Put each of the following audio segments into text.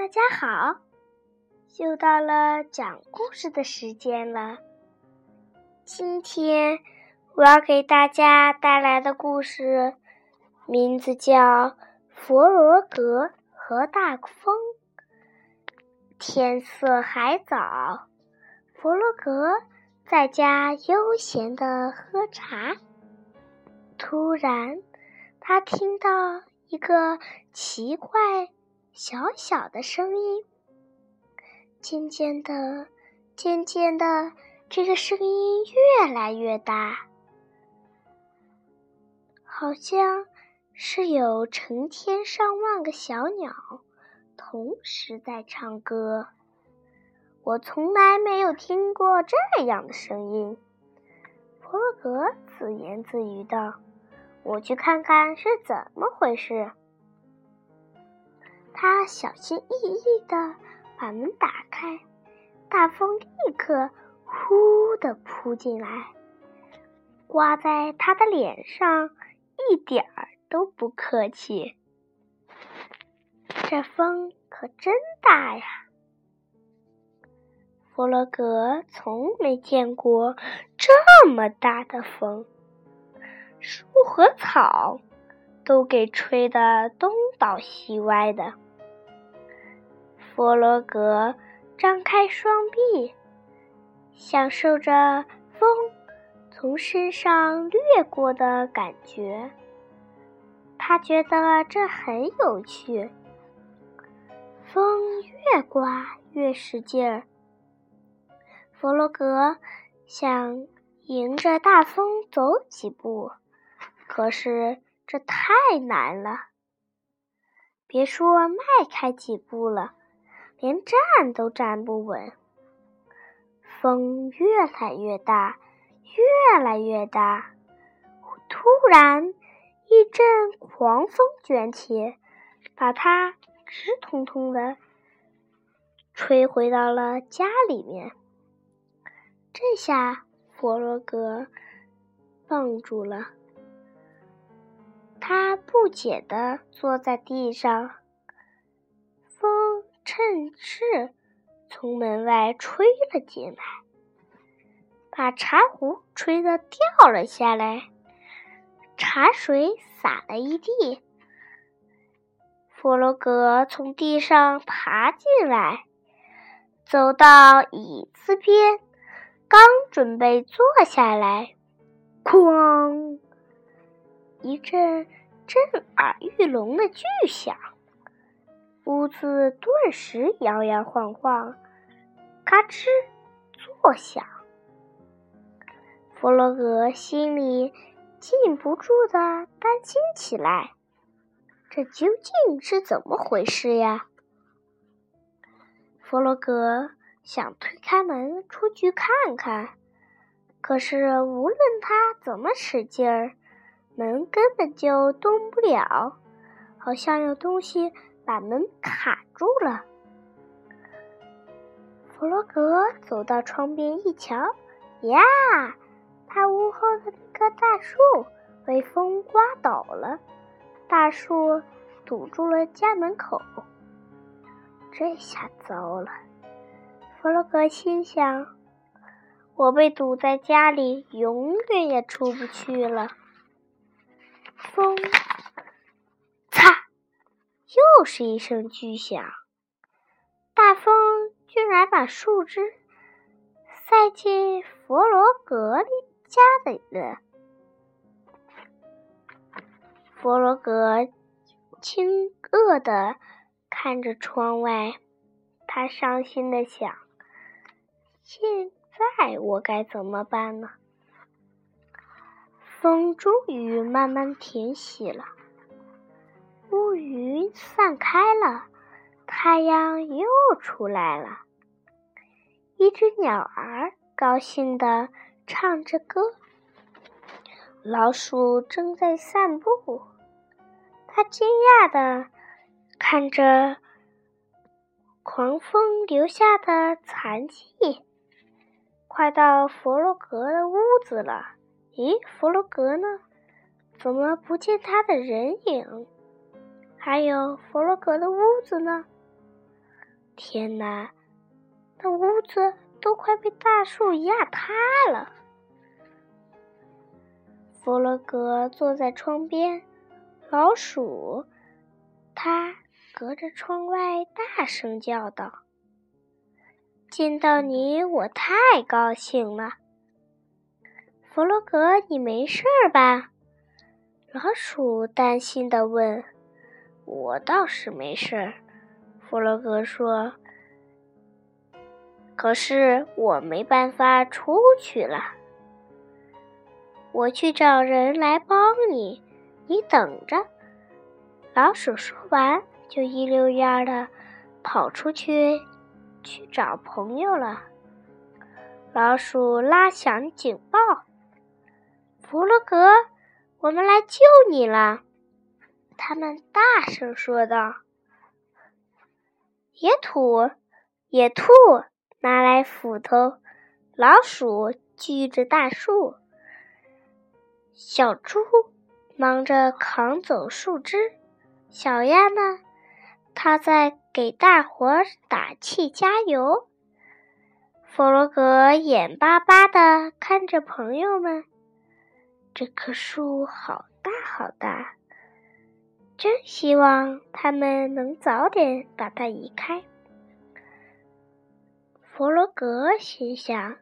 大家好！又到了讲故事的时间了。今天我要给大家带来的故事名字叫《佛罗格和大风》。天色还早，佛罗格在家悠闲的喝茶。突然，他听到一个奇怪。小小的声音，渐渐的，渐渐的，这个声音越来越大，好像是有成千上万个小鸟同时在唱歌。我从来没有听过这样的声音。弗洛格自言自语道：“我去看看是怎么回事。”他小心翼翼地把门打开，大风立刻呼地扑进来，刮在他的脸上，一点儿都不客气。这风可真大呀！弗洛格从没见过这么大的风，树和草都给吹得东倒西歪的。弗罗格张开双臂，享受着风从身上掠过的感觉。他觉得这很有趣。风越刮越使劲儿。弗罗格想迎着大风走几步，可是这太难了。别说迈开几步了。连站都站不稳，风越来越大，越来越大。突然，一阵狂风卷起，把他直通通的吹回到了家里面。这下，弗洛格愣住了，他不解的坐在地上。风趁势从门外吹了进来，把茶壶吹得掉了下来，茶水洒了一地。弗洛格从地上爬进来，走到椅子边，刚准备坐下来，哐！一阵震耳欲聋的巨响。屋子顿时摇摇晃晃，嘎吱作响。弗洛格心里禁不住的担心起来：这究竟是怎么回事呀？弗洛格想推开门出去看看，可是无论他怎么使劲儿，门根本就动不了，好像有东西。把门卡住了。弗洛格走到窗边一瞧，呀，他屋后的那棵大树被风刮倒了，大树堵住了家门口。这下糟了！弗洛格心想：我被堵在家里，永远也出不去了。风。擦又是一声巨响，大风居然把树枝塞进佛罗格家里了。佛罗格惊愕的看着窗外，他伤心的想：现在我该怎么办呢？风终于慢慢停息了。乌云散开了，太阳又出来了。一只鸟儿高兴地唱着歌。老鼠正在散步，它惊讶地看着狂风留下的残迹。快到弗洛格的屋子了，咦，弗洛格呢？怎么不见他的人影？还有弗洛格的屋子呢？天哪，那屋子都快被大树压塌了！弗洛格坐在窗边，老鼠，他隔着窗外大声叫道：“见到你，我太高兴了。”弗洛格，你没事吧？老鼠担心的问。“我倒是没事。”弗洛格说。“可是我没办法出去了。我去找人来帮你，你等着。”老鼠说完，就一溜烟的跑出去去找朋友了。老鼠拉响警报。弗洛格，我们来救你了！他们大声说道。野兔，野兔，拿来斧头！老鼠锯着大树。小猪忙着扛走树枝。小鸭呢？它在给大伙儿打气加油。弗洛格眼巴巴的看着朋友们。这棵树好大好大，真希望他们能早点把它移开。弗洛格心想：“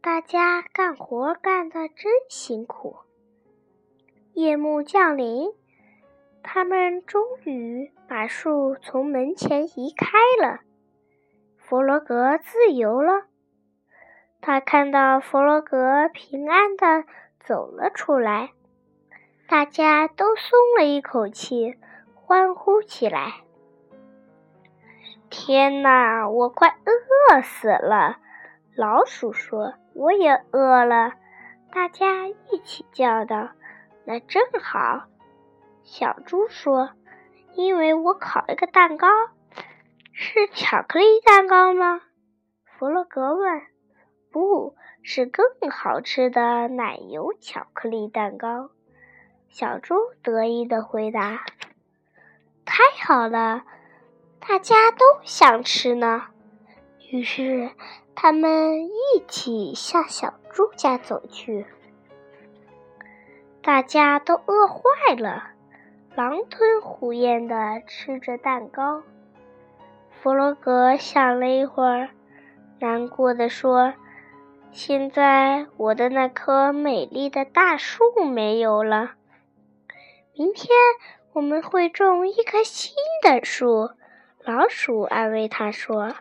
大家干活干得真辛苦。”夜幕降临，他们终于把树从门前移开了。弗洛格自由了。他看到弗洛格平安的。走了出来，大家都松了一口气，欢呼起来。天哪，我快饿死了！老鼠说：“我也饿了。”大家一起叫道：“那正好。”小猪说：“因为我烤了个蛋糕，是巧克力蛋糕吗？”弗洛格问。“不。”是更好吃的奶油巧克力蛋糕，小猪得意的回答：“太好了，大家都想吃呢。”于是他们一起向小猪家走去。大家都饿坏了，狼吞虎咽的吃着蛋糕。弗洛格想了一会儿，难过的说。现在我的那棵美丽的大树没有了。明天我们会种一棵新的树。老鼠安慰他说：“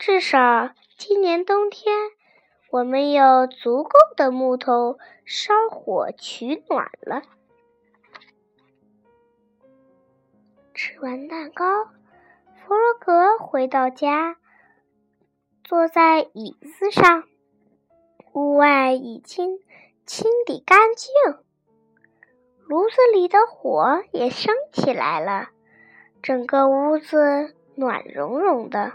至少今年冬天，我们有足够的木头烧火取暖了。”吃完蛋糕，弗洛格回到家，坐在椅子上。屋外已经清理干净，炉子里的火也升起来了，整个屋子暖融融的。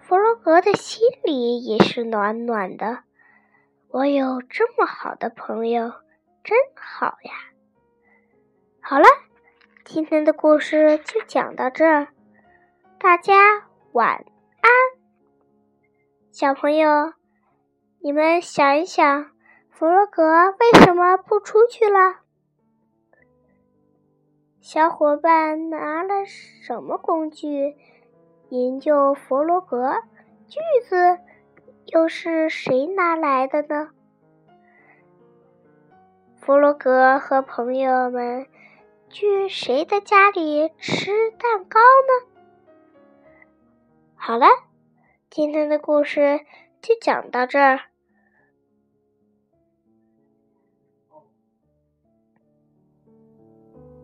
弗洛格的心里也是暖暖的。我有这么好的朋友，真好呀！好了，今天的故事就讲到这儿，大家晚安，小朋友。你们想一想，弗洛格为什么不出去了？小伙伴拿了什么工具研究弗洛格？锯子又是谁拿来的呢？弗洛格和朋友们去谁的家里吃蛋糕呢？好了，今天的故事。就讲到这儿。